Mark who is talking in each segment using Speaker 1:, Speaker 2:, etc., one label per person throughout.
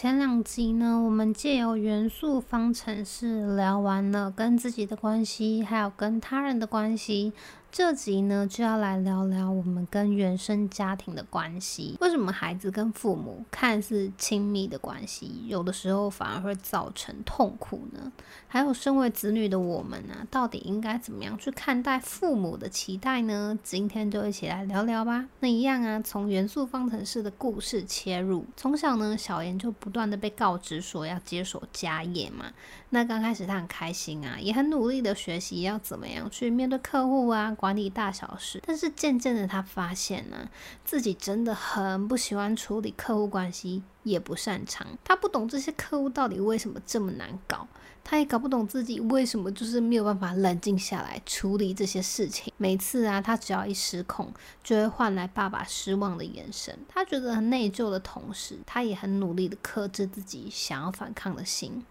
Speaker 1: 前两集呢，我们借由元素方程式聊完了跟自己的关系，还有跟他人的关系。这集呢，就要来聊聊我们跟原生家庭的关系。为什么孩子跟父母看似亲密的关系，有的时候反而会造成痛苦呢？还有，身为子女的我们呢、啊，到底应该怎么样去看待父母的期待呢？今天就一起来聊聊吧。那一样啊，从元素方程式的故事切入。从小呢，小妍就不断的被告知说要接手家业嘛。那刚开始她很开心啊，也很努力的学习要怎么样去面对客户啊。管理大小事，但是渐渐的，他发现呢、自己真的很不喜欢处理客户关系，也不擅长。他不懂这些客户到底为什么这么难搞，他也搞不懂自己为什么就是没有办法冷静下来处理这些事情。每次啊，他只要一失控，就会换来爸爸失望的眼神。他觉得很内疚的同时，他也很努力的克制自己想要反抗的心。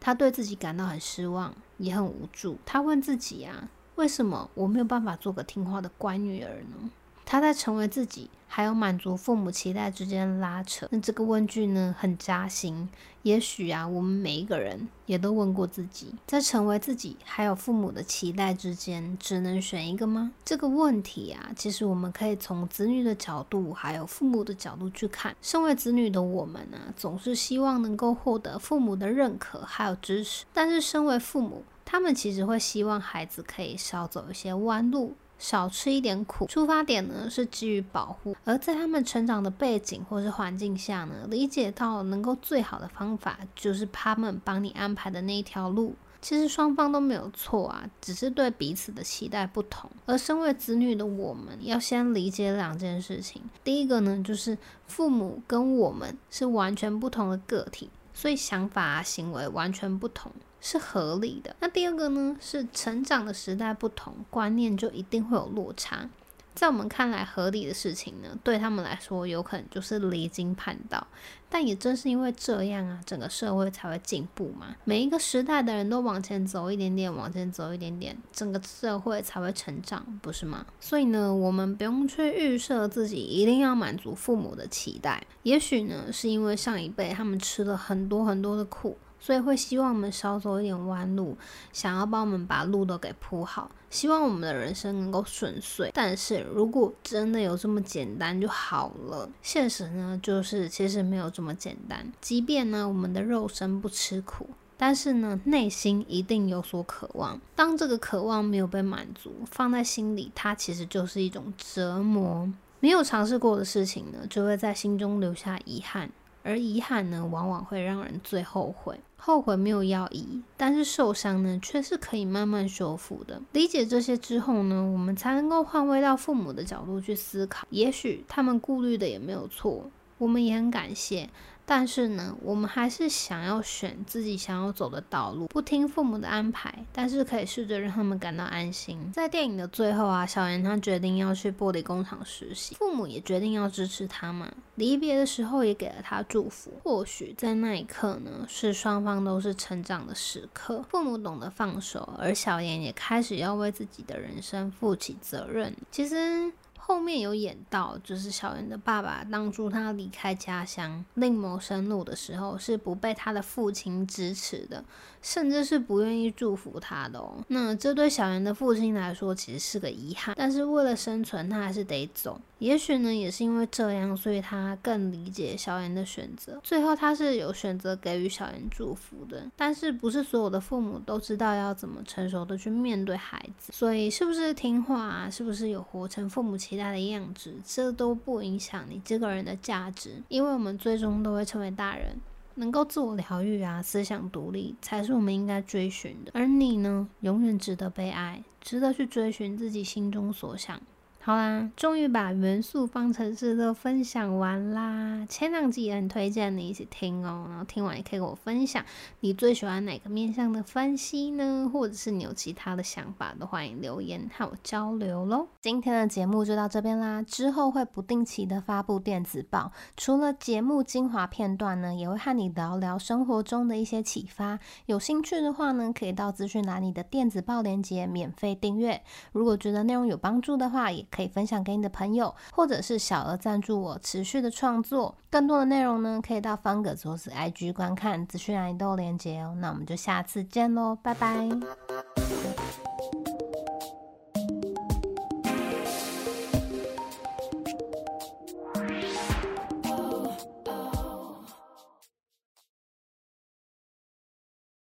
Speaker 1: 他对自己感到很失望，也很无助。他问自己啊。为什么我没有办法做个听话的乖女儿呢？她在成为自己还有满足父母期待之间拉扯。那这个问句呢，很扎心。也许啊，我们每一个人也都问过自己，在成为自己还有父母的期待之间，只能选一个吗？这个问题啊，其实我们可以从子女的角度，还有父母的角度去看。身为子女的我们呢、总是希望能够获得父母的认可还有支持，但是身为父母，他们其实会希望孩子可以少走一些弯路，少吃一点苦。出发点呢是基于保护，而在他们成长的背景或是环境下呢，理解到能够最好的方法就是他们帮你安排的那一条路。其实双方都没有错啊，只是对彼此的期待不同。而身为子女的我们，要先理解两件事情。第一个呢，就是父母跟我们是完全不同的个体，所以想法啊、行为完全不同。是合理的。那第二个呢，是成长的时代不同，观念就一定会有落差。在我们看来合理的事情呢，对他们来说有可能就是离经叛道。但也正是因为这样啊，整个社会才会进步嘛。每一个时代的人都往前走一点点，往前走一点点，整个社会才会成长，不是吗？所以呢，我们不用去预设自己一定要满足父母的期待。也许呢，是因为上一辈他们吃了很多很多的苦。所以会希望我们少走一点弯路，想要帮我们把路都给铺好，希望我们的人生能够顺遂。但是如果真的有这么简单就好了，现实呢，就是其实没有这么简单。即便呢，我们的肉身不吃苦，但是呢，内心一定有所渴望。当这个渴望没有被满足，放在心里，它其实就是一种折磨。没有尝试过的事情呢，就会在心中留下遗憾。而遗憾呢，往往会让人最后悔。后悔没有药医，但是受伤呢，却是可以慢慢修复的。理解这些之后呢，我们才能够换位到父母的角度去思考。也许他们顾虑的也没有错，我们也很感谢。但是呢，我们还是想要选自己想要走的道路，不听父母的安排，但是可以试着让他们感到安心。在电影的最后啊，小妍她决定要去玻璃工厂实习，父母也决定要支持她嘛。离别的时候也给了她祝福。或许在那一刻呢，是双方都是成长的时刻，父母懂得放手，而小妍也开始要为自己的人生负起责任。其实。后面有演到，就是小妍的爸爸当初他离开家乡另谋生路的时候，是不被他的父亲支持的，甚至是不愿意祝福他的哦。那这对小妍的父亲来说，其实是个遗憾。但是为了生存，他还是得走。也许呢，也是因为这样，所以他更理解小妍的选择。最后，他是有选择给予小妍祝福的。但是，不是所有的父母都知道要怎么成熟的去面对孩子。所以，是不是听话？是不是有活成父母亲其他的样子，这都不影响你这个人的价值，因为我们最终都会成为大人，能够自我疗愈啊，思想独立，才是我们应该追寻的。而你呢，永远值得被爱，值得去追寻自己心中所想，好啦，终于把元素方程式都分享完啦。前两集也很推荐你一起听哦，然后听完也可以跟我分享你最喜欢哪个面向的分析呢？或者是你有其他的想法，都欢迎留言和我交流喽。今天的节目就到这边啦，之后会不定期的发布电子报，除了节目精华片段呢，也会和你聊聊生活中的一些启发。有兴趣的话呢，可以到资讯栏里的电子报链接免费订阅。如果觉得内容有帮助的话，也可以分享给你的朋友，或者是小额赞助我持续的创作。更多的内容呢，可以到方格子或是 IG 观看，资讯栏都有连接哦。那我们就下次见喽，拜拜。